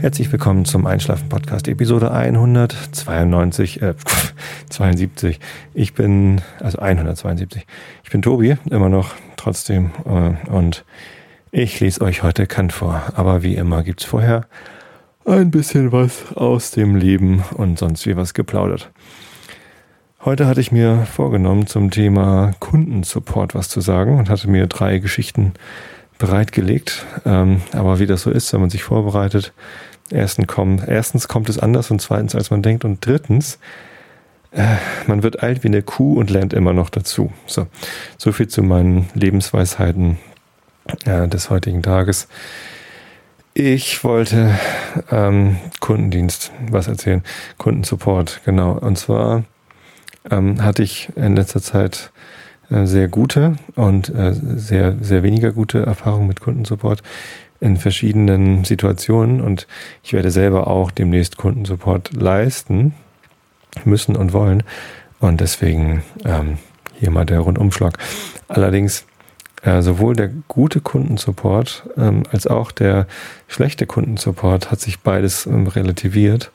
Herzlich willkommen zum Einschlafen Podcast Episode 192, äh, 72. Ich bin, also 172. Ich bin Tobi, immer noch trotzdem, äh, und ich lese euch heute Kant vor. Aber wie immer gibt's vorher ein bisschen was aus dem Leben und sonst wie was geplaudert. Heute hatte ich mir vorgenommen, zum Thema Kundensupport was zu sagen und hatte mir drei Geschichten bereitgelegt. Ähm, aber wie das so ist, wenn man sich vorbereitet, erstens kommt, erstens kommt es anders und zweitens, als man denkt und drittens, äh, man wird alt wie eine Kuh und lernt immer noch dazu. So, so viel zu meinen Lebensweisheiten äh, des heutigen Tages. Ich wollte ähm, Kundendienst was erzählen, Kundensupport, genau. Und zwar ähm, hatte ich in letzter Zeit äh, sehr gute und äh, sehr, sehr weniger gute Erfahrungen mit Kundensupport in verschiedenen Situationen und ich werde selber auch demnächst Kundensupport leisten müssen und wollen und deswegen ähm, hier mal der Rundumschlag. Allerdings äh, sowohl der gute Kundensupport ähm, als auch der schlechte Kundensupport hat sich beides ähm, relativiert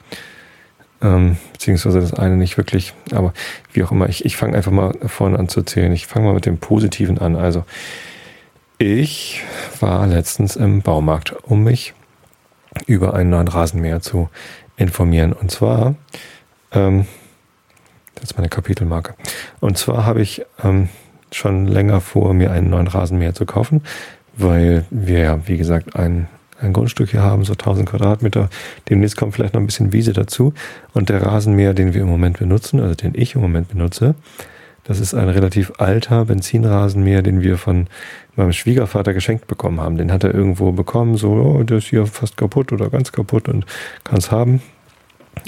ähm, beziehungsweise das eine nicht wirklich, aber wie auch immer, ich, ich fange einfach mal vorne an zu zählen. Ich fange mal mit dem Positiven an. Also, ich war letztens im Baumarkt, um mich über einen neuen Rasenmäher zu informieren. Und zwar, ähm, das ist meine Kapitelmarke. Und zwar habe ich ähm, schon länger vor, mir einen neuen Rasenmäher zu kaufen, weil wir ja, wie gesagt, einen ein Grundstück hier haben, so 1000 Quadratmeter. Demnächst kommt vielleicht noch ein bisschen Wiese dazu. Und der Rasenmäher, den wir im Moment benutzen, also den ich im Moment benutze, das ist ein relativ alter Benzinrasenmäher, den wir von meinem Schwiegervater geschenkt bekommen haben. Den hat er irgendwo bekommen, so, oh, der ist hier fast kaputt oder ganz kaputt und kann es haben.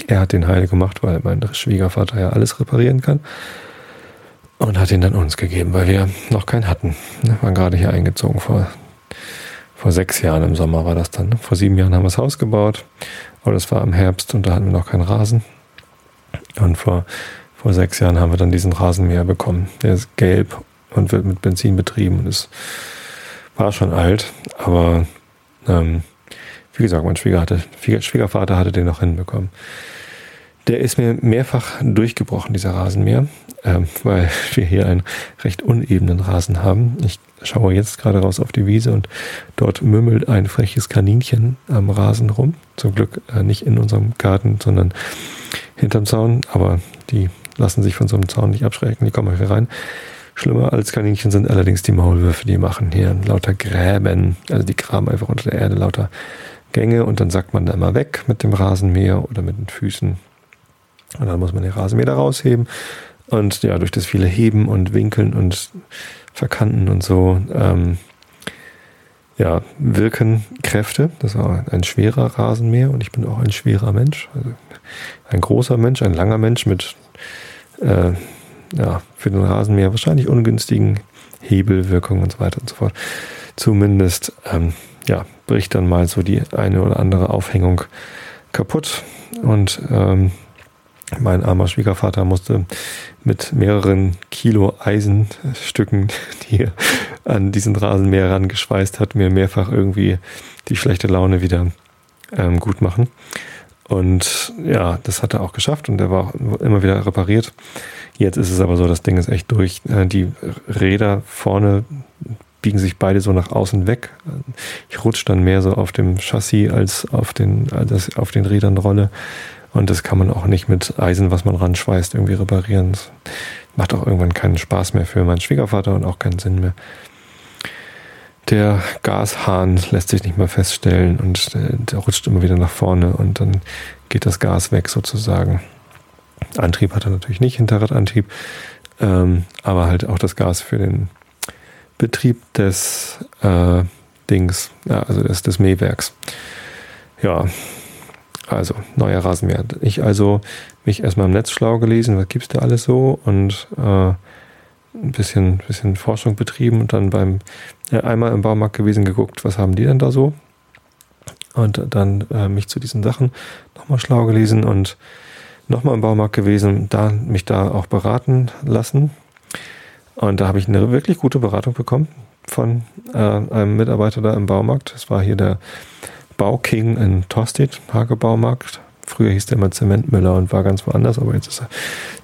Er hat den heile gemacht, weil mein Schwiegervater ja alles reparieren kann. Und hat ihn dann uns gegeben, weil wir noch keinen hatten. Wir waren gerade hier eingezogen vor vor sechs Jahren im Sommer war das dann. Vor sieben Jahren haben wir das Haus gebaut, aber das war im Herbst und da hatten wir noch keinen Rasen. Und vor, vor sechs Jahren haben wir dann diesen Rasenmäher bekommen. Der ist gelb und wird mit Benzin betrieben und ist, war schon alt, aber ähm, wie gesagt, mein Schwieger hatte, Schwiegervater hatte den noch hinbekommen. Der ist mir mehrfach durchgebrochen, dieser Rasenmäher, ähm, weil wir hier einen recht unebenen Rasen haben. Ich schaue jetzt gerade raus auf die Wiese und dort mümmelt ein freches Kaninchen am Rasen rum. Zum Glück äh, nicht in unserem Garten, sondern hinterm Zaun. Aber die lassen sich von so einem Zaun nicht abschrecken, die kommen hier rein. Schlimmer als Kaninchen sind allerdings die Maulwürfe, die machen hier lauter Gräben. Also die graben einfach unter der Erde lauter Gänge und dann sagt man da immer weg mit dem Rasenmäher oder mit den Füßen und dann muss man den Rasenmäher da rausheben. Und ja, durch das viele Heben und Winkeln und Verkanten und so, ähm, ja, wirken Kräfte. Das war ein schwerer Rasenmäher und ich bin auch ein schwerer Mensch. Also ein großer Mensch, ein langer Mensch mit, äh, ja, für den Rasenmäher wahrscheinlich ungünstigen Hebelwirkungen und so weiter und so fort. Zumindest, ähm, ja, bricht dann mal so die eine oder andere Aufhängung kaputt und ähm, mein armer Schwiegervater musste mit mehreren Kilo Eisenstücken, die er an diesen Rasenmäher rangeschweißt hat, mir mehrfach irgendwie die schlechte Laune wieder ähm, gut machen. Und ja, das hat er auch geschafft und er war auch immer wieder repariert. Jetzt ist es aber so, das Ding ist echt durch. Äh, die Räder vorne biegen sich beide so nach außen weg. Ich rutsche dann mehr so auf dem Chassis als auf den, als auf den Rädern rolle. Und das kann man auch nicht mit Eisen, was man ranschweißt, irgendwie reparieren. Das macht auch irgendwann keinen Spaß mehr für meinen Schwiegervater und auch keinen Sinn mehr. Der Gashahn lässt sich nicht mehr feststellen und der rutscht immer wieder nach vorne und dann geht das Gas weg sozusagen. Antrieb hat er natürlich nicht, Hinterradantrieb, ähm, aber halt auch das Gas für den Betrieb des äh, Dings, ja, also des, des Mähwerks. Ja, also, neuer Rasenmäher. Ich also mich erstmal im Netz schlau gelesen, was gibt's da alles so und äh, ein bisschen, bisschen Forschung betrieben und dann beim äh, einmal im Baumarkt gewesen geguckt, was haben die denn da so? Und dann äh, mich zu diesen Sachen nochmal schlau gelesen und nochmal im Baumarkt gewesen, da mich da auch beraten lassen. Und da habe ich eine wirklich gute Beratung bekommen von äh, einem Mitarbeiter da im Baumarkt. Das war hier der Bauking in Tostedt, Hagebaumarkt. Früher hieß der immer Zementmüller und war ganz woanders, aber jetzt ist er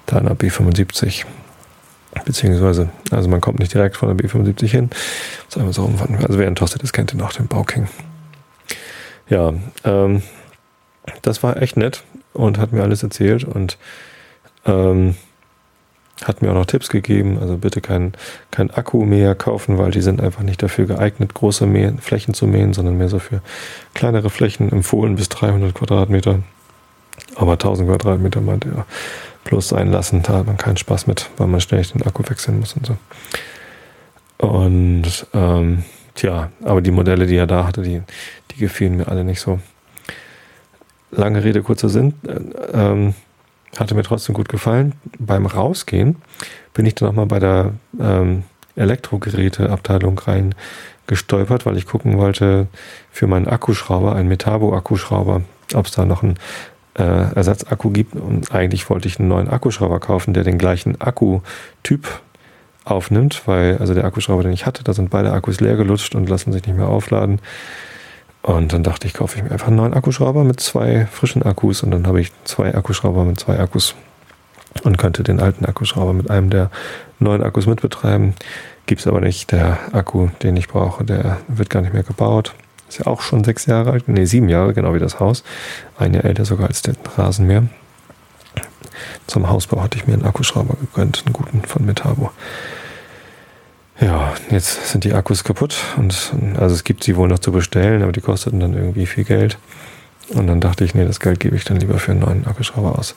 da in der B75. Beziehungsweise, also man kommt nicht direkt von der B75 hin. Also wer in Tostedt ist, kennt den auch, den Bauking. Ja, ähm, das war echt nett und hat mir alles erzählt und ähm, hat mir auch noch Tipps gegeben. Also bitte kein, kein Akku mehr kaufen, weil die sind einfach nicht dafür geeignet, große Mähen, Flächen zu mähen, sondern mehr so für kleinere Flächen, empfohlen bis 300 Quadratmeter. Aber 1000 Quadratmeter meinte er, bloß sein lassen, da hat man keinen Spaß mit, weil man ständig den Akku wechseln muss und so. Und ähm, tja, aber die Modelle, die er da hatte, die, die gefielen mir alle nicht so. Lange Rede, kurzer Sinn. Äh, ähm, hatte mir trotzdem gut gefallen. Beim Rausgehen bin ich dann nochmal bei der ähm, Elektrogeräteabteilung rein gestolpert, weil ich gucken wollte für meinen Akkuschrauber, einen Metabo-Akkuschrauber, ob es da noch einen äh, Ersatzakku gibt. Und eigentlich wollte ich einen neuen Akkuschrauber kaufen, der den gleichen Akkutyp aufnimmt, weil also der Akkuschrauber, den ich hatte, da sind beide Akkus leer gelutscht und lassen sich nicht mehr aufladen. Und dann dachte ich, kaufe ich mir einfach einen neuen Akkuschrauber mit zwei frischen Akkus und dann habe ich zwei Akkuschrauber mit zwei Akkus und könnte den alten Akkuschrauber mit einem der neuen Akkus mitbetreiben. Gibt es aber nicht. Der Akku, den ich brauche, der wird gar nicht mehr gebaut. Ist ja auch schon sechs Jahre alt, nee, sieben Jahre, genau wie das Haus. Ein Jahr älter sogar als der Rasenmäher. Zum Hausbau hatte ich mir einen Akkuschrauber gegönnt, einen guten von Metabo. Ja, jetzt sind die Akkus kaputt und also es gibt sie wohl noch zu bestellen, aber die kosteten dann irgendwie viel Geld. Und dann dachte ich, nee, das Geld gebe ich dann lieber für einen neuen Akkuschrauber aus.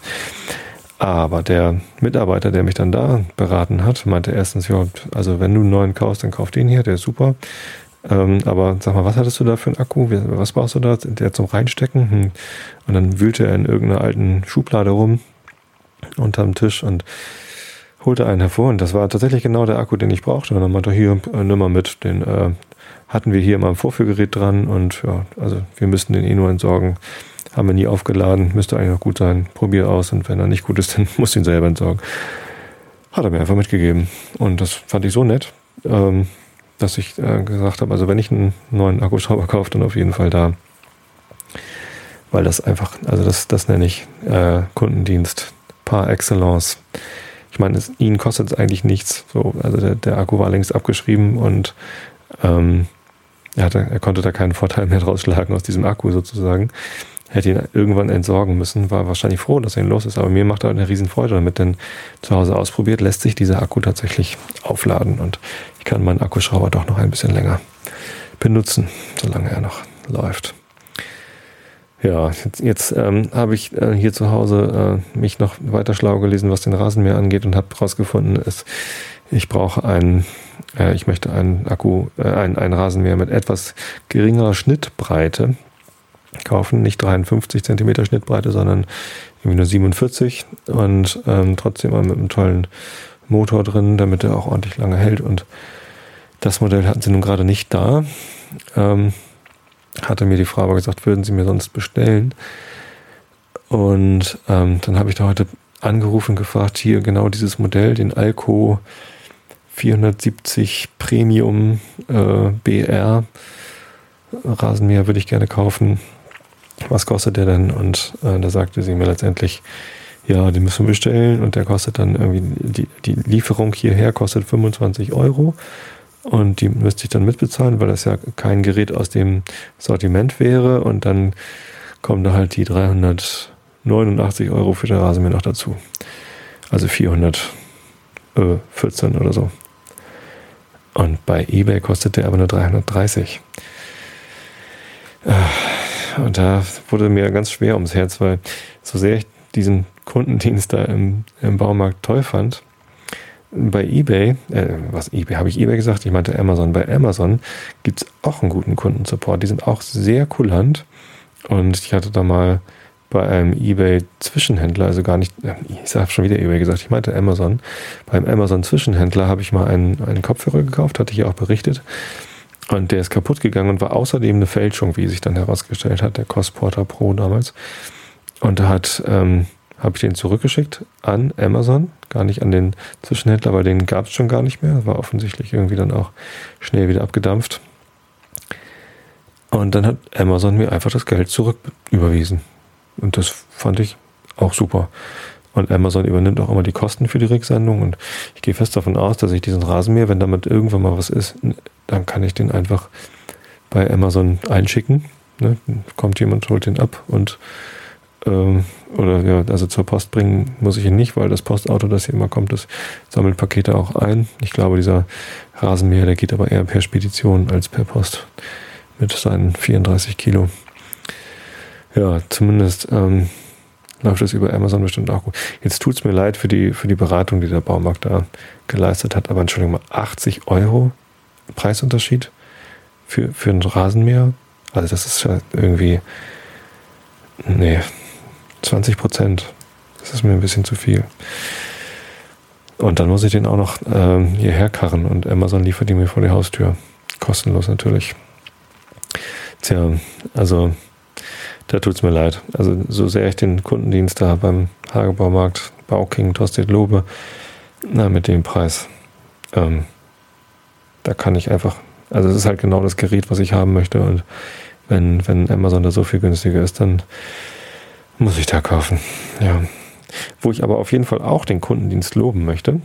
Aber der Mitarbeiter, der mich dann da beraten hat, meinte erstens, ja, also wenn du einen neuen kaufst, dann kauf den hier, der ist super. Ähm, aber sag mal, was hattest du da für einen Akku? Was brauchst du da? Der zum Reinstecken? Hm. Und dann wühlte er in irgendeiner alten Schublade rum unterm Tisch und holte einen hervor und das war tatsächlich genau der Akku, den ich brauchte. Und dann meinte er, hier, äh, nimm mal mit, den äh, hatten wir hier immer im Vorführgerät dran und ja, also wir müssten den eh nur entsorgen. Haben wir nie aufgeladen, müsste eigentlich noch gut sein. Probier aus und wenn er nicht gut ist, dann muss ihn selber entsorgen. Hat er mir einfach mitgegeben. Und das fand ich so nett, ähm, dass ich äh, gesagt habe, also wenn ich einen neuen Akkuschrauber kaufe, dann auf jeden Fall da. Weil das einfach, also das, das nenne ich äh, Kundendienst par excellence ich meine, es, ihn kostet es eigentlich nichts. So, also der, der Akku war längst abgeschrieben und ähm, er, hatte, er konnte da keinen Vorteil mehr draus schlagen aus diesem Akku sozusagen. Hätte ihn irgendwann entsorgen müssen, war wahrscheinlich froh, dass er ihn los ist. Aber mir macht er eine Riesenfreude damit, denn zu Hause ausprobiert, lässt sich dieser Akku tatsächlich aufladen und ich kann meinen Akkuschrauber doch noch ein bisschen länger benutzen, solange er noch läuft. Ja, jetzt, jetzt ähm, habe ich äh, hier zu Hause äh, mich noch weiter schlau gelesen, was den Rasenmäher angeht und habe herausgefunden, ich brauche einen, äh, ich möchte einen Akku, äh, einen, einen Rasenmäher mit etwas geringerer Schnittbreite kaufen, nicht 53 Zentimeter Schnittbreite, sondern irgendwie nur 47 und ähm, trotzdem mal mit einem tollen Motor drin, damit er auch ordentlich lange hält und das Modell hatten sie nun gerade nicht da. Ähm, hatte mir die Frau aber gesagt, würden Sie mir sonst bestellen. Und ähm, dann habe ich da heute angerufen gefragt, hier genau dieses Modell, den Alco 470 Premium äh, BR Rasenmäher würde ich gerne kaufen. Was kostet der denn? Und äh, da sagte sie mir letztendlich, ja, den müssen wir bestellen und der kostet dann irgendwie, die, die Lieferung hierher kostet 25 Euro und die müsste ich dann mitbezahlen, weil das ja kein Gerät aus dem Sortiment wäre. Und dann kommen da halt die 389 Euro für den Rasenmäher noch dazu. Also 414 oder so. Und bei eBay kostet der aber nur 330. Äh, und da wurde mir ganz schwer ums Herz, weil so sehr ich diesen Kundendienst da im, im Baumarkt toll fand, bei eBay, äh, was eBay, habe ich eBay gesagt? Ich meinte Amazon. Bei Amazon gibt es auch einen guten Kundensupport. Die sind auch sehr kulant. Und ich hatte da mal bei einem eBay-Zwischenhändler, also gar nicht, ich habe schon wieder eBay gesagt, ich meinte Amazon. Beim Amazon-Zwischenhändler habe ich mal einen, einen Kopfhörer gekauft, hatte ich ja auch berichtet. Und der ist kaputt gegangen und war außerdem eine Fälschung, wie sich dann herausgestellt hat, der Cosporter Pro damals. Und da ähm, habe ich den zurückgeschickt an Amazon, gar nicht an den Zwischenhändler, weil den gab es schon gar nicht mehr. War offensichtlich irgendwie dann auch schnell wieder abgedampft. Und dann hat Amazon mir einfach das Geld zurück überwiesen. Und das fand ich auch super. Und Amazon übernimmt auch immer die Kosten für die Rücksendung. Und ich gehe fest davon aus, dass ich diesen Rasenmäher, wenn damit irgendwann mal was ist, dann kann ich den einfach bei Amazon einschicken. Ne? Kommt jemand, holt den ab und ähm, oder ja, also zur Post bringen muss ich ihn nicht, weil das Postauto, das hier immer kommt, das sammelt Pakete auch ein. Ich glaube, dieser Rasenmäher, der geht aber eher per Spedition als per Post mit seinen 34 Kilo. Ja, zumindest ähm, läuft es über Amazon bestimmt auch gut. Jetzt tut es mir leid für die, für die Beratung, die der Baumarkt da geleistet hat, aber Entschuldigung mal, 80 Euro Preisunterschied für, für einen Rasenmäher? Also das ist irgendwie, nee, 20 Prozent. Das ist mir ein bisschen zu viel. Und dann muss ich den auch noch ähm, hierher karren und Amazon liefert die mir vor die Haustür. Kostenlos natürlich. Tja, also da tut es mir leid. Also so sehr ich den Kundendienst da beim Hagebaumarkt Bauking Tosted lobe, na, mit dem Preis, ähm, da kann ich einfach, also es ist halt genau das Gerät, was ich haben möchte und wenn, wenn Amazon da so viel günstiger ist, dann muss ich da kaufen. Ja. Wo ich aber auf jeden Fall auch den Kundendienst loben möchte.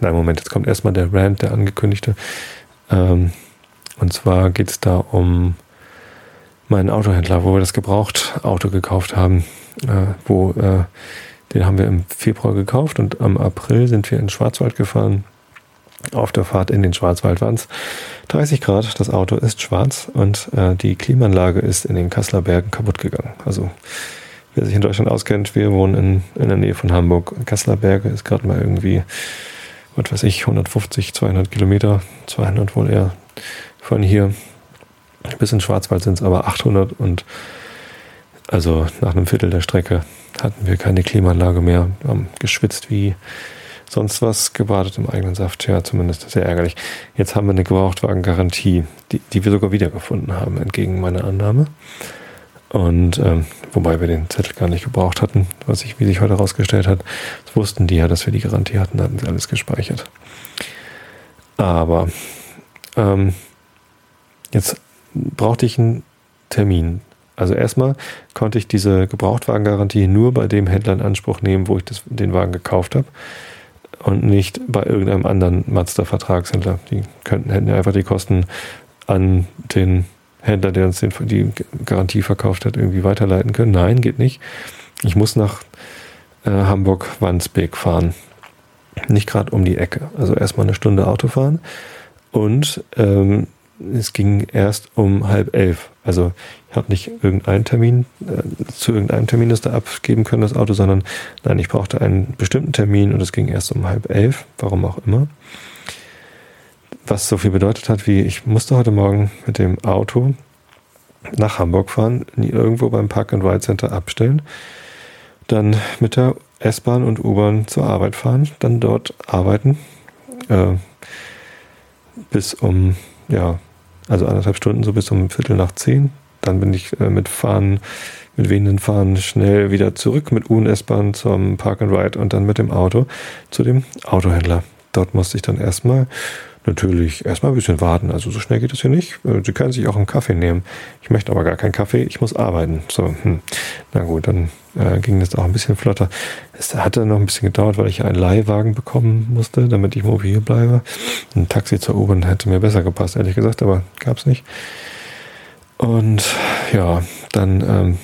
Nein, Moment, jetzt kommt erstmal der Rand, der angekündigte. Ähm, und zwar geht es da um meinen Autohändler, wo wir das Gebrauchtauto gekauft haben. Äh, wo, äh, den haben wir im Februar gekauft und am April sind wir in Schwarzwald gefahren. Auf der Fahrt in den Schwarzwald waren es 30 Grad. Das Auto ist schwarz und äh, die Klimaanlage ist in den Kasseler Bergen kaputt gegangen. Also wer sich in Deutschland auskennt, wir wohnen in, in der Nähe von Hamburg. Kasseler Berge ist gerade mal irgendwie, was weiß ich, 150, 200 Kilometer, 200 wohl eher von hier. Bis in Schwarzwald sind es aber 800 und also nach einem Viertel der Strecke hatten wir keine Klimaanlage mehr, haben geschwitzt wie sonst was, gebadet im eigenen Saft. Ja, zumindest sehr ärgerlich. Jetzt haben wir eine Gebrauchtwagengarantie, die, die wir sogar wiedergefunden haben, entgegen meiner Annahme. Und ähm, wobei wir den Zettel gar nicht gebraucht hatten, was sich, wie sich heute herausgestellt hat, das wussten die ja, dass wir die Garantie hatten, hatten sie alles gespeichert. Aber ähm, jetzt brauchte ich einen Termin. Also erstmal konnte ich diese Gebrauchtwagengarantie nur bei dem Händler in Anspruch nehmen, wo ich das, den Wagen gekauft habe und nicht bei irgendeinem anderen Mazda-Vertragshändler. Die könnten, hätten ja einfach die Kosten an den Händler, der uns den, die Garantie verkauft hat, irgendwie weiterleiten können. Nein, geht nicht. Ich muss nach äh, Hamburg-Wandsbek fahren. Nicht gerade um die Ecke. Also erstmal eine Stunde Auto fahren. Und ähm, es ging erst um halb elf. Also ich habe nicht irgendeinen Termin, äh, zu irgendeinem Termin das da abgeben können, das Auto, sondern nein, ich brauchte einen bestimmten Termin und es ging erst um halb elf, warum auch immer was so viel bedeutet hat, wie ich musste heute Morgen mit dem Auto nach Hamburg fahren, irgendwo beim Park and Ride Center abstellen, dann mit der S-Bahn und U-Bahn zur Arbeit fahren, dann dort arbeiten, äh, bis um, ja, also anderthalb Stunden, so bis um Viertel nach zehn. Dann bin ich äh, mit Fahren, mit wehenden Fahren schnell wieder zurück mit U- und S-Bahn zum Park and Ride und dann mit dem Auto zu dem Autohändler. Dort musste ich dann erstmal natürlich erstmal ein bisschen warten. Also so schnell geht es hier nicht. Äh, Sie können sich auch einen Kaffee nehmen. Ich möchte aber gar keinen Kaffee, ich muss arbeiten. So, hm. na gut, dann äh, ging das auch ein bisschen flotter. Es hatte noch ein bisschen gedauert, weil ich einen Leihwagen bekommen musste, damit ich mobil bleibe. Ein Taxi zur U-Bahn hätte mir besser gepasst, ehrlich gesagt, aber gab es nicht. Und ja, dann ähm,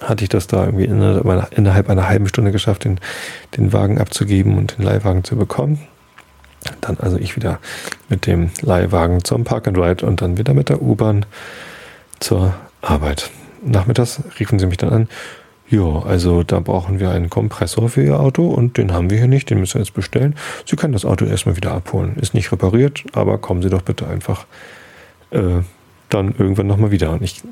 hatte ich das da irgendwie innerhalb einer halben Stunde geschafft, den, den Wagen abzugeben und den Leihwagen zu bekommen. Dann also ich wieder mit dem Leihwagen zum Park and Ride und dann wieder mit der U-Bahn zur Arbeit. Nachmittags riefen sie mich dann an. Ja, also da brauchen wir einen Kompressor für Ihr Auto und den haben wir hier nicht, den müssen wir jetzt bestellen. Sie können das Auto erstmal wieder abholen. Ist nicht repariert, aber kommen Sie doch bitte einfach äh, dann irgendwann nochmal wieder. Und ich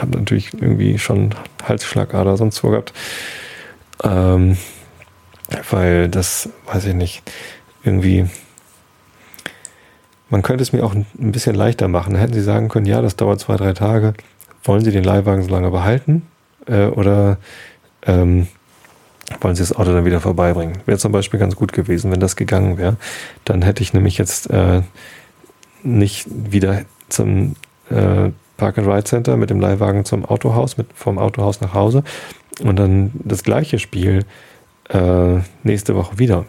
habe natürlich irgendwie schon Halsschlagader sonst wo gehabt. Ähm, weil das, weiß ich nicht, irgendwie man könnte es mir auch ein bisschen leichter machen. Hätten Sie sagen können, ja, das dauert zwei, drei Tage. Wollen Sie den Leihwagen so lange behalten? Äh, oder ähm, wollen Sie das Auto dann wieder vorbeibringen? Wäre zum Beispiel ganz gut gewesen, wenn das gegangen wäre. Dann hätte ich nämlich jetzt äh, nicht wieder zum, äh, Park and Ride Center mit dem Leihwagen zum Autohaus, mit, vom Autohaus nach Hause und dann das gleiche Spiel äh, nächste Woche wieder.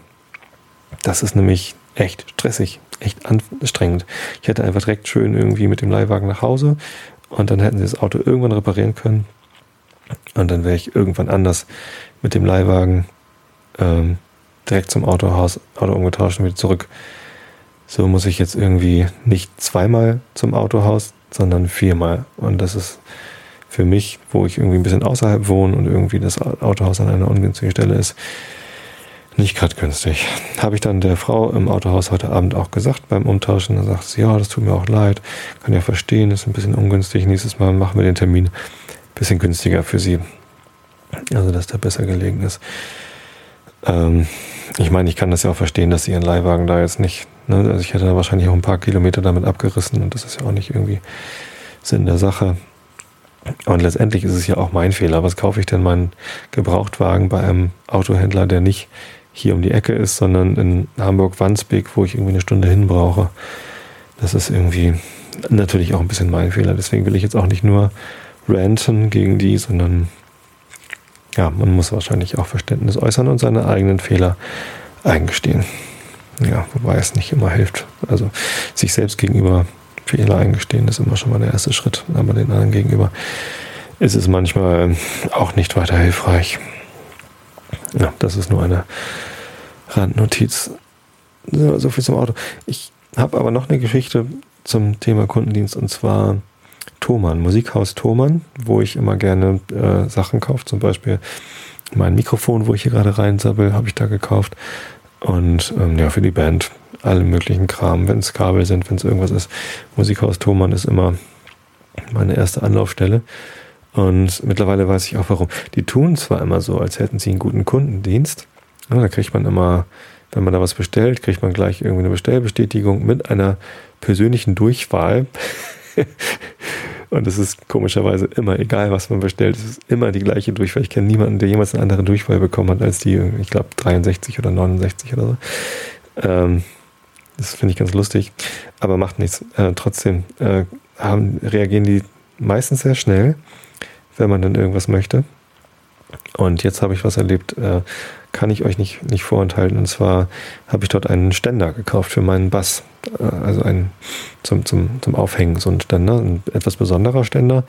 Das ist nämlich echt stressig, echt anstrengend. Ich hätte einfach direkt schön irgendwie mit dem Leihwagen nach Hause und dann hätten sie das Auto irgendwann reparieren können und dann wäre ich irgendwann anders mit dem Leihwagen ähm, direkt zum Autohaus, Auto umgetauscht und wieder zurück. So muss ich jetzt irgendwie nicht zweimal zum Autohaus, sondern viermal. Und das ist für mich, wo ich irgendwie ein bisschen außerhalb wohne und irgendwie das Autohaus an einer ungünstigen Stelle ist, nicht gerade günstig. Habe ich dann der Frau im Autohaus heute Abend auch gesagt beim Umtauschen. Da sagt sie, ja, das tut mir auch leid. Kann ja verstehen, ist ein bisschen ungünstig. Nächstes Mal machen wir den Termin ein bisschen günstiger für sie. Also, dass der besser gelegen ist. Ähm, ich meine, ich kann das ja auch verstehen, dass sie ihren Leihwagen da jetzt nicht, ne, also ich hätte da wahrscheinlich auch ein paar Kilometer damit abgerissen und das ist ja auch nicht irgendwie Sinn der Sache. Und letztendlich ist es ja auch mein Fehler. Was kaufe ich denn meinen Gebrauchtwagen bei einem Autohändler, der nicht hier um die Ecke ist, sondern in Hamburg-Wandsbek, wo ich irgendwie eine Stunde hin brauche? Das ist irgendwie natürlich auch ein bisschen mein Fehler. Deswegen will ich jetzt auch nicht nur ranten gegen die, sondern ja, man muss wahrscheinlich auch Verständnis äußern und seine eigenen Fehler eingestehen. Ja, wobei es nicht immer hilft. Also sich selbst gegenüber Fehler eingestehen ist immer schon mal der erste Schritt, aber den anderen gegenüber ist es manchmal auch nicht weiter hilfreich. Ja, das ist nur eine Randnotiz. So viel zum Auto. Ich habe aber noch eine Geschichte zum Thema Kundendienst und zwar Thomann, Musikhaus Thomann, wo ich immer gerne äh, Sachen kaufe. Zum Beispiel mein Mikrofon, wo ich hier gerade reinsabbel, habe ich da gekauft. Und ähm, ja, für die Band alle möglichen Kram, wenn es Kabel sind, wenn es irgendwas ist. Musikhaus Thomann ist immer meine erste Anlaufstelle. Und mittlerweile weiß ich auch warum. Die tun zwar immer so, als hätten sie einen guten Kundendienst. Ja, da kriegt man immer, wenn man da was bestellt, kriegt man gleich irgendwie eine Bestellbestätigung mit einer persönlichen Durchwahl. Und es ist komischerweise immer egal, was man bestellt. Es ist immer die gleiche Durchwahl. Ich kenne niemanden, der jemals eine andere Durchwahl bekommen hat als die, ich glaube, 63 oder 69 oder so. Ähm, das finde ich ganz lustig, aber macht nichts. Äh, trotzdem äh, haben, reagieren die meistens sehr schnell, wenn man dann irgendwas möchte. Und jetzt habe ich was erlebt, äh, kann ich euch nicht, nicht vorenthalten. Und zwar habe ich dort einen Ständer gekauft für meinen Bass. Äh, also ein zum, zum, zum Aufhängen, so ein Ständer, ein etwas besonderer Ständer,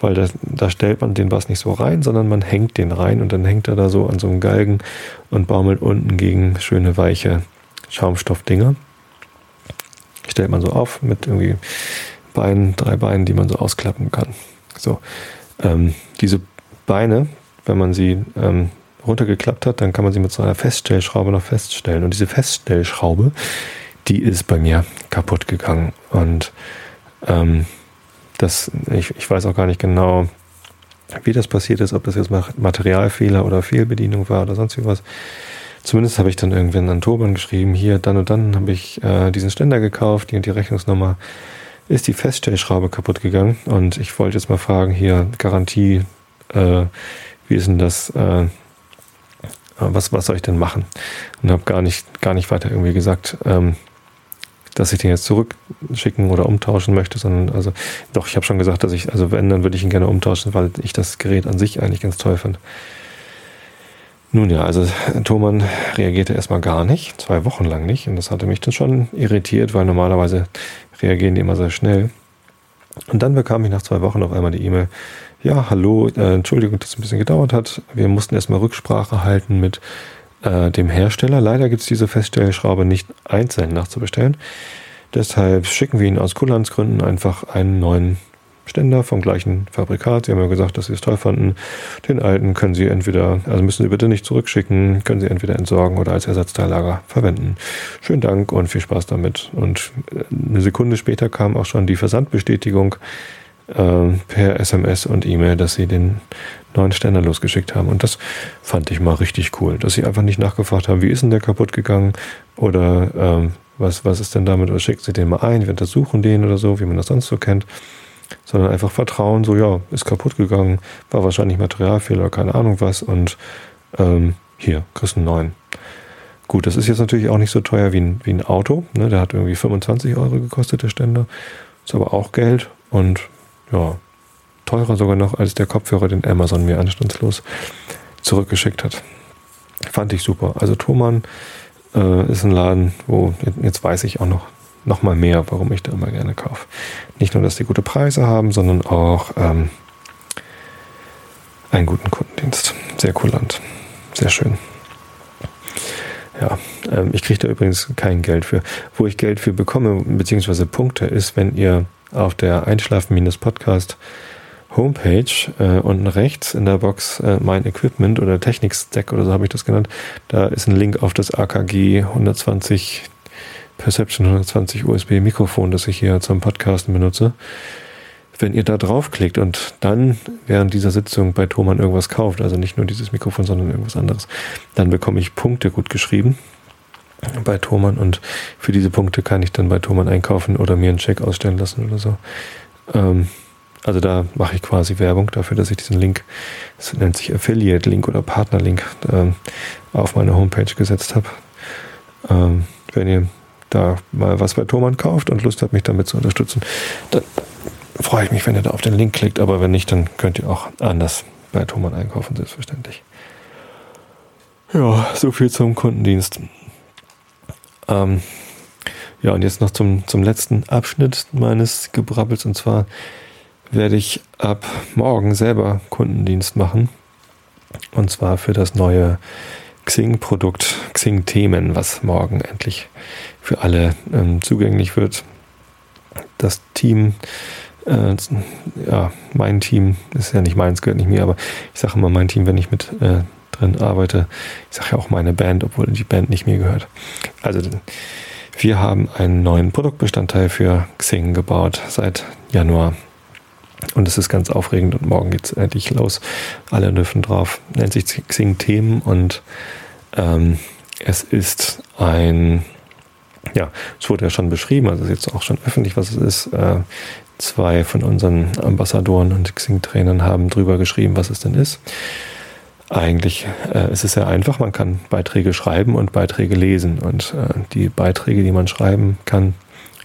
weil da, da stellt man den Bass nicht so rein, sondern man hängt den rein und dann hängt er da so an so einem Galgen und baumelt unten gegen schöne weiche Schaumstoffdinger. Stellt man so auf mit irgendwie Beinen, drei Beinen, die man so ausklappen kann. So, ähm, diese Beine, wenn man sie ähm, runtergeklappt hat, dann kann man sie mit so einer Feststellschraube noch feststellen. Und diese Feststellschraube, die ist bei mir kaputt gegangen. Und ähm, das, ich, ich weiß auch gar nicht genau, wie das passiert ist, ob das jetzt Materialfehler oder Fehlbedienung war oder sonst was. Zumindest habe ich dann irgendwann an Turban geschrieben, hier, dann und dann habe ich äh, diesen Ständer gekauft, die und die Rechnungsnummer ist die Feststellschraube kaputt gegangen. Und ich wollte jetzt mal fragen, hier, Garantie, äh, wie ist denn das? Äh, was, was soll ich denn machen? Und habe gar nicht, gar nicht weiter irgendwie gesagt, ähm, dass ich den jetzt zurückschicken oder umtauschen möchte, sondern also doch, ich habe schon gesagt, dass ich, also wenn, dann würde ich ihn gerne umtauschen, weil ich das Gerät an sich eigentlich ganz toll finde. Nun ja, also Thomann reagierte erstmal gar nicht, zwei Wochen lang nicht. Und das hatte mich dann schon irritiert, weil normalerweise reagieren die immer sehr schnell. Und dann bekam ich nach zwei Wochen auf einmal die E-Mail, ja, hallo, äh, Entschuldigung, dass es ein bisschen gedauert hat. Wir mussten erstmal Rücksprache halten mit äh, dem Hersteller. Leider gibt es diese Feststellschraube nicht einzeln nachzubestellen. Deshalb schicken wir Ihnen aus Kulanzgründen einfach einen neuen Ständer vom gleichen Fabrikat. Sie haben ja gesagt, dass Sie es toll fanden. Den alten können Sie entweder, also müssen Sie bitte nicht zurückschicken, können Sie entweder entsorgen oder als Ersatzteillager verwenden. Schönen Dank und viel Spaß damit. Und äh, eine Sekunde später kam auch schon die Versandbestätigung äh, per SMS und E-Mail, dass Sie den neuen Ständer losgeschickt haben. Und das fand ich mal richtig cool, dass Sie einfach nicht nachgefragt haben, wie ist denn der kaputt gegangen oder ähm, was, was ist denn damit, oder schicken Sie den mal ein, wir untersuchen den oder so, wie man das sonst so kennt sondern einfach vertrauen, so ja, ist kaputt gegangen, war wahrscheinlich Materialfehler, keine Ahnung was und ähm, hier, kriegst einen neuen. Gut, das ist jetzt natürlich auch nicht so teuer wie ein, wie ein Auto, ne? der hat irgendwie 25 Euro gekostet, der Ständer, ist aber auch Geld und ja, teurer sogar noch als der Kopfhörer, den Amazon mir anstandslos zurückgeschickt hat. Fand ich super. Also Thomann äh, ist ein Laden, wo jetzt weiß ich auch noch, noch mal mehr, warum ich da immer gerne kaufe. Nicht nur, dass die gute Preise haben, sondern auch ähm, einen guten Kundendienst. Sehr kulant. Sehr schön. Ja, ähm, ich kriege da übrigens kein Geld für. Wo ich Geld für bekomme, beziehungsweise Punkte, ist, wenn ihr auf der Einschlafen-Podcast Homepage äh, unten rechts in der Box äh, mein Equipment oder Technik-Stack oder so habe ich das genannt. Da ist ein Link auf das AKG 120 Perception 120 USB Mikrofon, das ich hier zum Podcasten benutze. Wenn ihr da draufklickt und dann während dieser Sitzung bei Thomann irgendwas kauft, also nicht nur dieses Mikrofon, sondern irgendwas anderes, dann bekomme ich Punkte gut geschrieben bei Thomann und für diese Punkte kann ich dann bei Thomann einkaufen oder mir einen Check ausstellen lassen oder so. Ähm, also da mache ich quasi Werbung dafür, dass ich diesen Link, das nennt sich Affiliate Link oder Partner Link, ähm, auf meine Homepage gesetzt habe. Ähm, wenn ihr da mal was bei Thomann kauft und Lust habt, mich damit zu unterstützen, dann freue ich mich, wenn ihr da auf den Link klickt. Aber wenn nicht, dann könnt ihr auch anders bei Thomann einkaufen, selbstverständlich. Ja, so viel zum Kundendienst. Ähm, ja, und jetzt noch zum, zum letzten Abschnitt meines Gebrabbels. Und zwar werde ich ab morgen selber Kundendienst machen. Und zwar für das neue Xing-Produkt, Xing-Themen, was morgen endlich für alle ähm, zugänglich wird. Das Team, äh, ja, mein Team, ist ja nicht meins, gehört nicht mir, aber ich sage immer mein Team, wenn ich mit äh, drin arbeite. Ich sage ja auch meine Band, obwohl die Band nicht mir gehört. Also wir haben einen neuen Produktbestandteil für Xing gebaut seit Januar und es ist ganz aufregend und morgen geht es endlich los. Alle dürfen drauf. Nennt sich Xing Themen und ähm, es ist ein, ja, es wurde ja schon beschrieben, also ist jetzt auch schon öffentlich, was es ist. Äh, zwei von unseren Ambassadoren und Xing-Trainern haben drüber geschrieben, was es denn ist. Eigentlich äh, ist es sehr einfach, man kann Beiträge schreiben und Beiträge lesen. Und äh, die Beiträge, die man schreiben kann,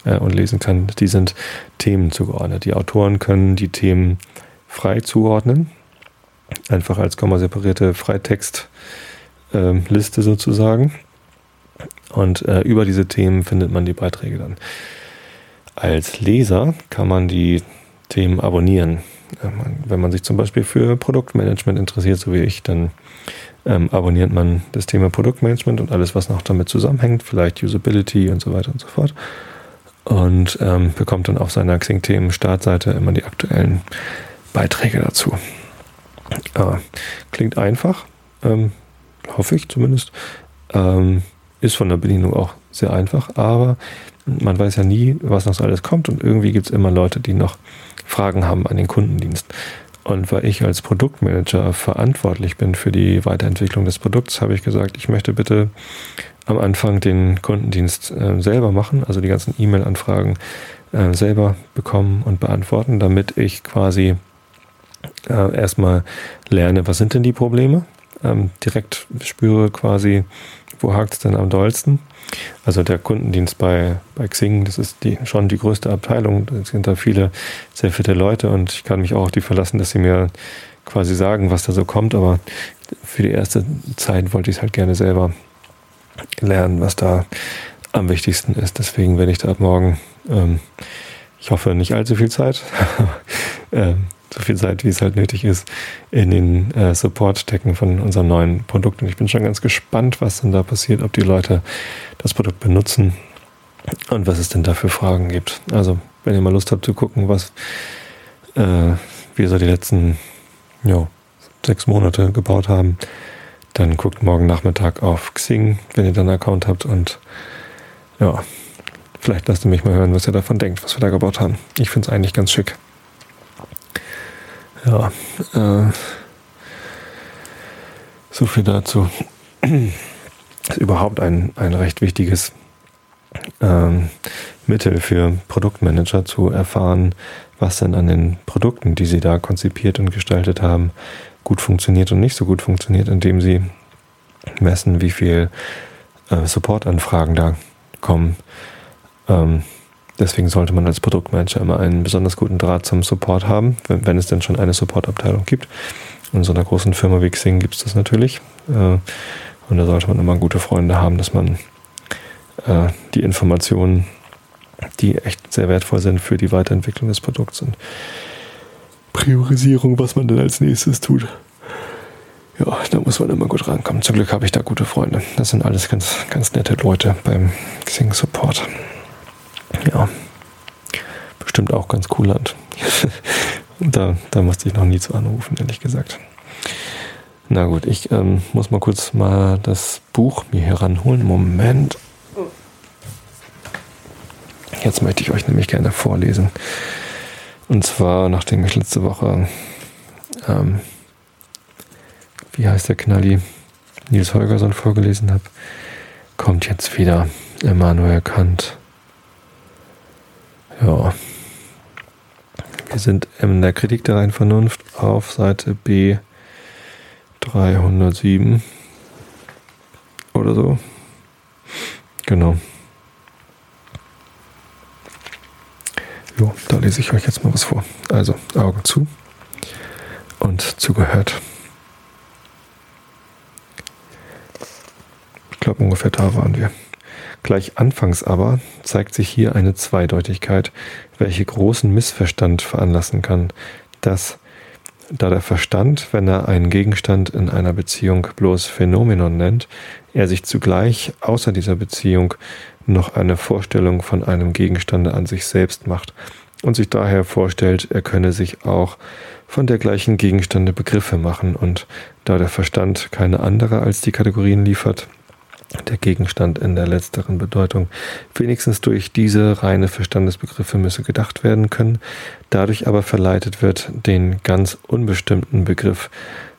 äh, und lesen kann, die sind Themen zugeordnet. Die Autoren können die Themen frei zuordnen, einfach als komma-separierte Freitextliste äh, sozusagen. Und äh, über diese Themen findet man die Beiträge dann. Als Leser kann man die Themen abonnieren. Wenn man sich zum Beispiel für Produktmanagement interessiert, so wie ich, dann ähm, abonniert man das Thema Produktmanagement und alles, was noch damit zusammenhängt, vielleicht Usability und so weiter und so fort und ähm, bekommt dann auf seiner Xing-Themen-Startseite immer die aktuellen Beiträge dazu. Äh, klingt einfach, ähm, hoffe ich zumindest. Ist von der Bedienung auch sehr einfach, aber man weiß ja nie, was noch alles kommt und irgendwie gibt es immer Leute, die noch Fragen haben an den Kundendienst. Und weil ich als Produktmanager verantwortlich bin für die Weiterentwicklung des Produkts, habe ich gesagt, ich möchte bitte am Anfang den Kundendienst äh, selber machen, also die ganzen E-Mail-Anfragen äh, selber bekommen und beantworten, damit ich quasi äh, erstmal lerne, was sind denn die Probleme, ähm, direkt spüre quasi, wo hakt es denn am dollsten. Also der Kundendienst bei, bei Xing, das ist die, schon die größte Abteilung, da sind da viele sehr fitte Leute und ich kann mich auch auf die verlassen, dass sie mir quasi sagen, was da so kommt, aber für die erste Zeit wollte ich es halt gerne selber lernen, was da am wichtigsten ist. Deswegen werde ich da ab morgen, ähm, ich hoffe nicht allzu viel Zeit, äh, so viel Zeit, wie es halt nötig ist, in den äh, Support stecken von unserem neuen Produkt. Und ich bin schon ganz gespannt, was denn da passiert, ob die Leute das Produkt benutzen und was es denn da für Fragen gibt. Also, wenn ihr mal Lust habt zu gucken, was äh, wir so die letzten jo, sechs Monate gebaut haben, dann guckt morgen Nachmittag auf Xing, wenn ihr dann einen Account habt und ja, vielleicht lasst ihr mich mal hören, was ihr davon denkt, was wir da gebaut haben. Ich finde es eigentlich ganz schick. Ja, äh, so viel dazu. ist überhaupt ein, ein recht wichtiges ähm, Mittel für Produktmanager zu erfahren, was denn an den Produkten, die sie da konzipiert und gestaltet haben, gut funktioniert und nicht so gut funktioniert, indem sie messen, wie viel äh, Supportanfragen da kommen. Ähm, Deswegen sollte man als Produktmanager immer einen besonders guten Draht zum Support haben, wenn, wenn es denn schon eine Supportabteilung gibt. In so einer großen Firma wie Xing gibt es das natürlich. Äh, und da sollte man immer gute Freunde haben, dass man äh, die Informationen, die echt sehr wertvoll sind für die Weiterentwicklung des Produkts und Priorisierung, was man denn als nächstes tut. Ja, da muss man immer gut rankommen. Zum Glück habe ich da gute Freunde. Das sind alles ganz, ganz nette Leute beim Xing Support. Ja, bestimmt auch ganz Land. da, da musste ich noch nie zu anrufen, ehrlich gesagt. Na gut, ich ähm, muss mal kurz mal das Buch mir heranholen. Moment. Jetzt möchte ich euch nämlich gerne vorlesen. Und zwar, nachdem ich letzte Woche, ähm, wie heißt der Knalli, Nils Holgersson vorgelesen habe, kommt jetzt wieder Immanuel Kant. Ja. Wir sind in der Kritik der reinen Vernunft auf Seite B 307 oder so. Genau. Jo, da lese ich euch jetzt mal was vor. Also Augen zu und zugehört. Ich glaube, ungefähr da waren wir. Gleich anfangs aber zeigt sich hier eine Zweideutigkeit, welche großen Missverstand veranlassen kann, dass da der Verstand, wenn er einen Gegenstand in einer Beziehung bloß Phänomenon nennt, er sich zugleich außer dieser Beziehung noch eine Vorstellung von einem Gegenstande an sich selbst macht und sich daher vorstellt, er könne sich auch von dergleichen Gegenstande Begriffe machen und da der Verstand keine andere als die Kategorien liefert, der Gegenstand in der letzteren Bedeutung wenigstens durch diese reine Verstandesbegriffe müsse gedacht werden können, dadurch aber verleitet wird, den ganz unbestimmten Begriff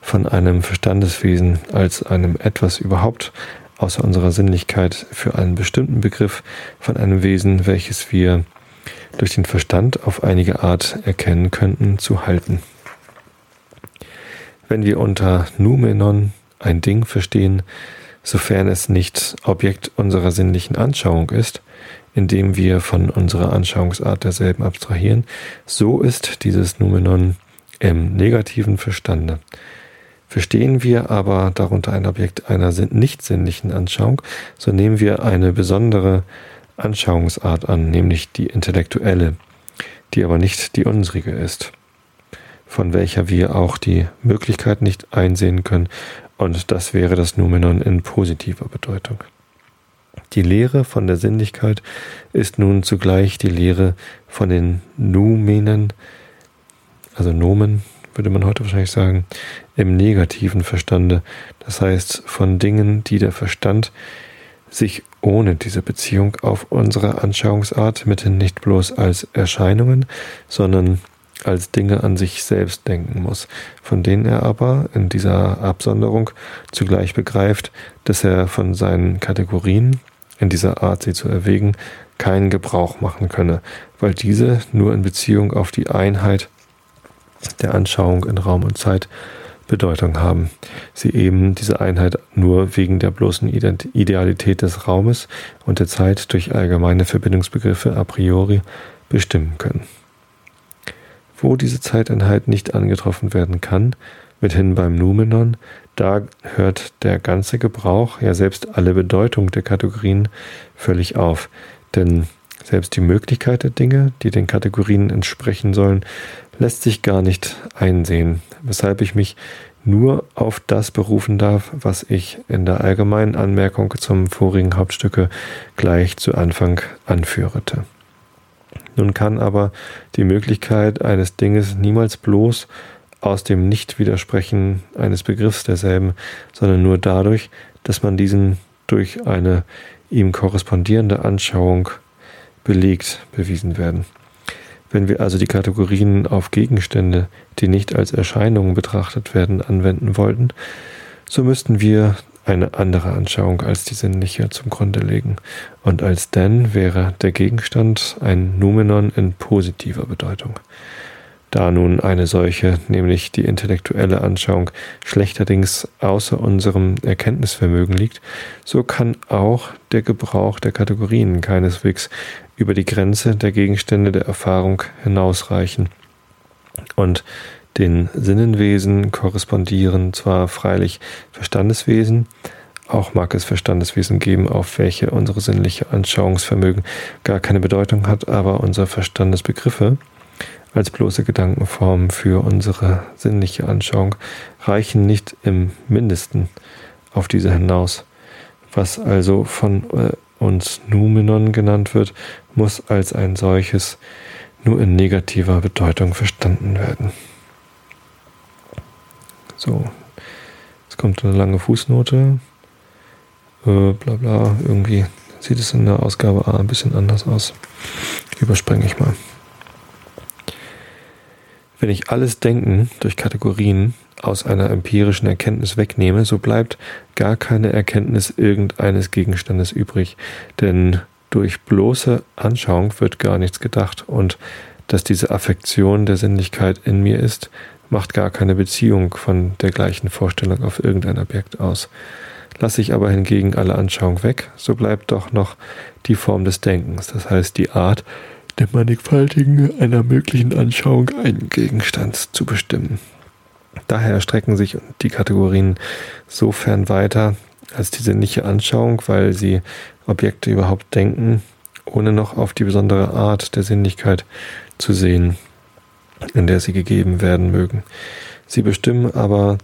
von einem Verstandeswesen als einem etwas überhaupt außer unserer Sinnlichkeit für einen bestimmten Begriff von einem Wesen, welches wir durch den Verstand auf einige Art erkennen könnten, zu halten. Wenn wir unter Numenon ein Ding verstehen, sofern es nicht Objekt unserer sinnlichen Anschauung ist, indem wir von unserer Anschauungsart derselben abstrahieren, so ist dieses Numenon im negativen Verstande. Verstehen wir aber darunter ein Objekt einer nicht sinnlichen Anschauung, so nehmen wir eine besondere Anschauungsart an, nämlich die intellektuelle, die aber nicht die unsrige ist, von welcher wir auch die Möglichkeit nicht einsehen können, und das wäre das Numenon in positiver Bedeutung. Die Lehre von der Sinnlichkeit ist nun zugleich die Lehre von den Numenen, also Nomen, würde man heute wahrscheinlich sagen, im negativen Verstande, das heißt von Dingen, die der Verstand sich ohne diese Beziehung auf unsere Anschauungsart mithin nicht bloß als Erscheinungen, sondern als Dinge an sich selbst denken muss, von denen er aber in dieser Absonderung zugleich begreift, dass er von seinen Kategorien, in dieser Art sie zu erwägen, keinen Gebrauch machen könne, weil diese nur in Beziehung auf die Einheit der Anschauung in Raum und Zeit Bedeutung haben. Sie eben diese Einheit nur wegen der bloßen Idealität des Raumes und der Zeit durch allgemeine Verbindungsbegriffe a priori bestimmen können wo diese Zeiteinheit nicht angetroffen werden kann, mithin beim Numenon, da hört der ganze Gebrauch, ja selbst alle Bedeutung der Kategorien völlig auf. Denn selbst die Möglichkeit der Dinge, die den Kategorien entsprechen sollen, lässt sich gar nicht einsehen, weshalb ich mich nur auf das berufen darf, was ich in der allgemeinen Anmerkung zum vorigen Hauptstücke gleich zu Anfang anführte. Nun kann aber die Möglichkeit eines Dinges niemals bloß aus dem Nichtwidersprechen eines Begriffs derselben, sondern nur dadurch, dass man diesen durch eine ihm korrespondierende Anschauung belegt, bewiesen werden. Wenn wir also die Kategorien auf Gegenstände, die nicht als Erscheinungen betrachtet werden, anwenden wollten, so müssten wir eine andere Anschauung als die sinnliche zum Grunde legen. Und als denn wäre der Gegenstand ein Numenon in positiver Bedeutung. Da nun eine solche, nämlich die intellektuelle Anschauung, schlechterdings außer unserem Erkenntnisvermögen liegt, so kann auch der Gebrauch der Kategorien keineswegs über die Grenze der Gegenstände der Erfahrung hinausreichen. Und den Sinnenwesen korrespondieren zwar freilich Verstandeswesen, auch mag es Verstandeswesen geben, auf welche unsere sinnliche Anschauungsvermögen gar keine Bedeutung hat, aber unsere Verstandesbegriffe als bloße Gedankenformen für unsere sinnliche Anschauung reichen nicht im mindesten auf diese hinaus. Was also von äh, uns Numenon genannt wird, muss als ein solches nur in negativer Bedeutung verstanden werden. So, jetzt kommt eine lange Fußnote. Äh, bla bla, irgendwie sieht es in der Ausgabe A ein bisschen anders aus. Überspringe ich mal. Wenn ich alles Denken durch Kategorien aus einer empirischen Erkenntnis wegnehme, so bleibt gar keine Erkenntnis irgendeines Gegenstandes übrig, denn durch bloße Anschauung wird gar nichts gedacht. Und dass diese Affektion der Sinnlichkeit in mir ist, macht gar keine Beziehung von der gleichen Vorstellung auf irgendein Objekt aus. Lasse ich aber hingegen alle Anschauung weg, so bleibt doch noch die Form des Denkens, das heißt die Art der mannigfaltigen einer möglichen Anschauung einen Gegenstand zu bestimmen. Daher erstrecken sich die Kategorien sofern weiter als die sinnliche Anschauung, weil sie Objekte überhaupt denken, ohne noch auf die besondere Art der Sinnlichkeit zu sehen, in der sie gegeben werden mögen. Sie bestimmen aber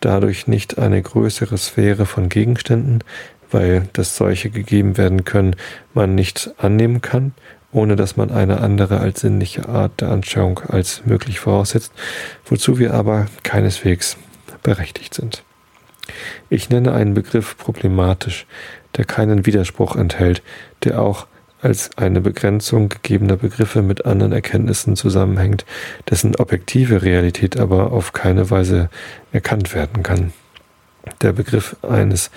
dadurch nicht eine größere Sphäre von Gegenständen, weil dass solche gegeben werden können, man nicht annehmen kann, ohne dass man eine andere als sinnliche Art der Anschauung als möglich voraussetzt, wozu wir aber keineswegs berechtigt sind. Ich nenne einen Begriff problematisch, der keinen Widerspruch enthält, der auch als eine Begrenzung gegebener Begriffe mit anderen Erkenntnissen zusammenhängt, dessen objektive Realität aber auf keine Weise erkannt werden kann. Der Begriff eines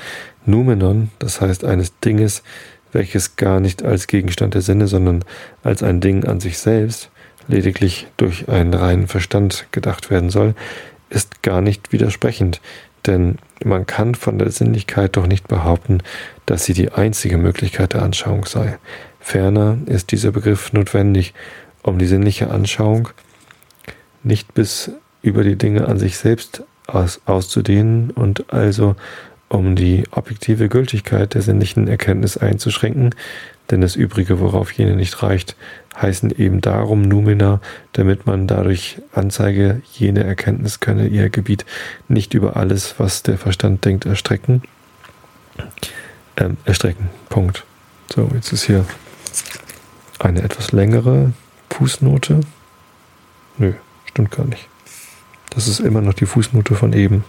Numenon, das heißt eines Dinges, welches gar nicht als Gegenstand der Sinne, sondern als ein Ding an sich selbst, lediglich durch einen reinen Verstand gedacht werden soll, ist gar nicht widersprechend, denn man kann von der Sinnlichkeit doch nicht behaupten, dass sie die einzige Möglichkeit der Anschauung sei. Ferner ist dieser Begriff notwendig, um die sinnliche Anschauung nicht bis über die Dinge an sich selbst aus, auszudehnen und also um die objektive Gültigkeit der sinnlichen Erkenntnis einzuschränken, denn das Übrige, worauf jene nicht reicht, heißen eben darum Numina, damit man dadurch Anzeige, jene Erkenntnis könne ihr Gebiet nicht über alles, was der Verstand denkt, erstrecken. Ähm, erstrecken. Punkt. So, jetzt ist hier eine etwas längere Fußnote. Nö, stimmt gar nicht. Das ist immer noch die Fußnote von eben.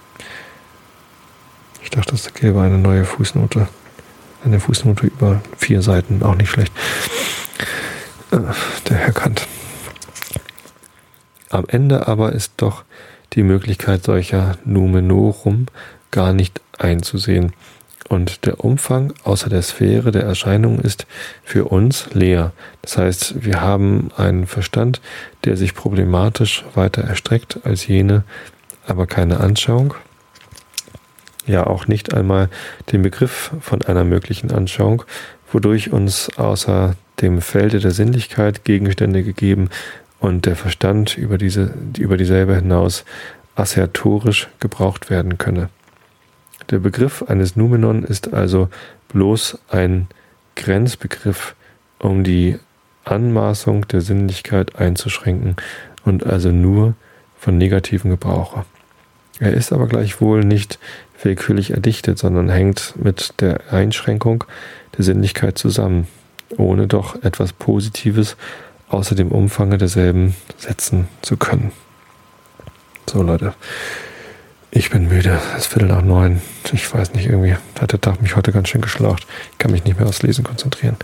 Ich dachte, es gäbe eine neue Fußnote. Eine Fußnote über vier Seiten, auch nicht schlecht. Äh, der Herr Kant. Am Ende aber ist doch die Möglichkeit solcher Numenorum gar nicht einzusehen und der Umfang außer der Sphäre der Erscheinung ist für uns leer. Das heißt, wir haben einen Verstand, der sich problematisch weiter erstreckt als jene, aber keine Anschauung. Ja, auch nicht einmal den Begriff von einer möglichen Anschauung, wodurch uns außer dem Felde der Sinnlichkeit Gegenstände gegeben und der Verstand über diese, über dieselbe hinaus assertorisch gebraucht werden könne. Der Begriff eines Numenon ist also bloß ein Grenzbegriff, um die Anmaßung der Sinnlichkeit einzuschränken und also nur von negativen Gebrauche. Er ist aber gleichwohl nicht willkürlich erdichtet, sondern hängt mit der Einschränkung der Sinnlichkeit zusammen, ohne doch etwas Positives außer dem Umfange derselben setzen zu können. So Leute, ich bin müde. Es ist Viertel nach neun. Ich weiß nicht, irgendwie hat der Tag mich heute ganz schön geschlaucht. Ich kann mich nicht mehr aufs Lesen konzentrieren.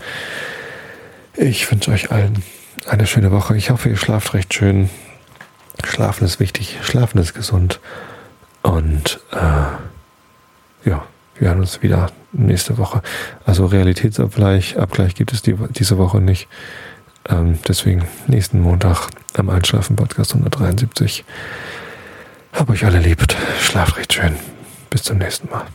Ich wünsche euch allen eine schöne Woche. Ich hoffe, ihr schlaft recht schön. Schlafen ist wichtig. Schlafen ist gesund. Und äh, ja, wir hören uns wieder nächste Woche. Also Realitätsabgleich Abgleich gibt es die, diese Woche nicht. Ähm, deswegen nächsten Montag am Einschlafen Podcast 173. Hab euch alle lieb. Schlaft recht schön. Bis zum nächsten Mal.